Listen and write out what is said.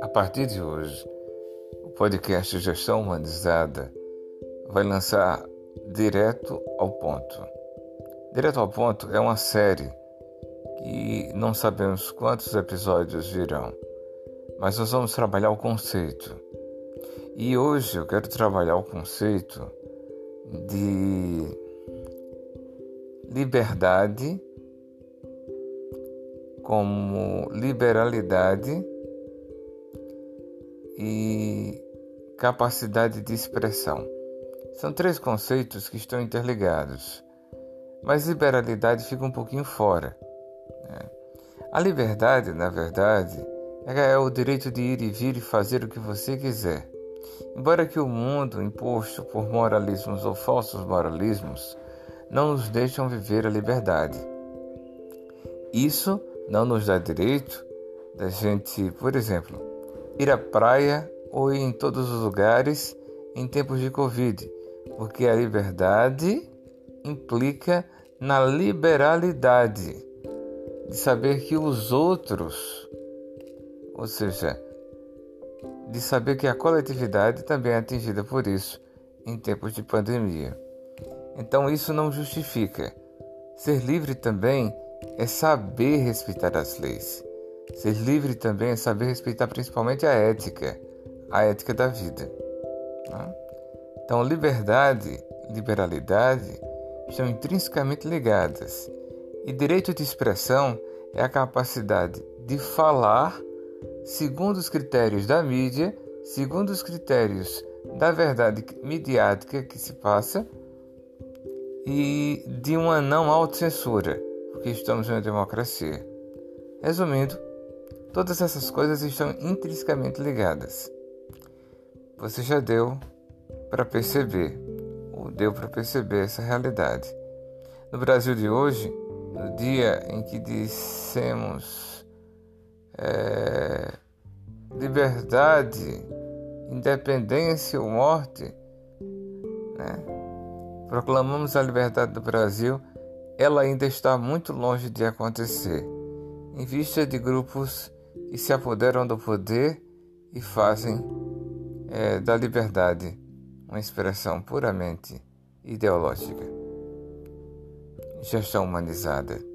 A partir de hoje, o podcast Gestão Humanizada vai lançar Direto ao Ponto. Direto ao Ponto é uma série que não sabemos quantos episódios virão, mas nós vamos trabalhar o conceito. E hoje eu quero trabalhar o conceito de liberdade como liberalidade e capacidade de expressão. São três conceitos que estão interligados, mas liberalidade fica um pouquinho fora. Né? A liberdade, na verdade, é o direito de ir e vir e fazer o que você quiser. Embora que o mundo, imposto por moralismos ou falsos moralismos, não nos deixam viver a liberdade. Isso não nos dá direito da gente, por exemplo, ir à praia ou ir em todos os lugares em tempos de Covid, porque a liberdade implica na liberalidade de saber que os outros, ou seja, de saber que a coletividade também é atingida por isso em tempos de pandemia. Então isso não justifica. Ser livre também é saber respeitar as leis. Ser livre também é saber respeitar principalmente a ética, a ética da vida. Né? Então, liberdade, liberalidade estão intrinsecamente ligadas. E direito de expressão é a capacidade de falar segundo os critérios da mídia, segundo os critérios da verdade midiática que se passa e de uma não autocensura, porque estamos em uma democracia. Resumindo, todas essas coisas estão intrinsecamente ligadas. Você já deu para perceber, ou deu para perceber essa realidade. No Brasil de hoje, no dia em que dissemos é, liberdade, independência ou morte, né? proclamamos a liberdade do Brasil, ela ainda está muito longe de acontecer, em vista de grupos que se apoderam do poder e fazem é, da liberdade uma expressão puramente ideológica. Gestão humanizada.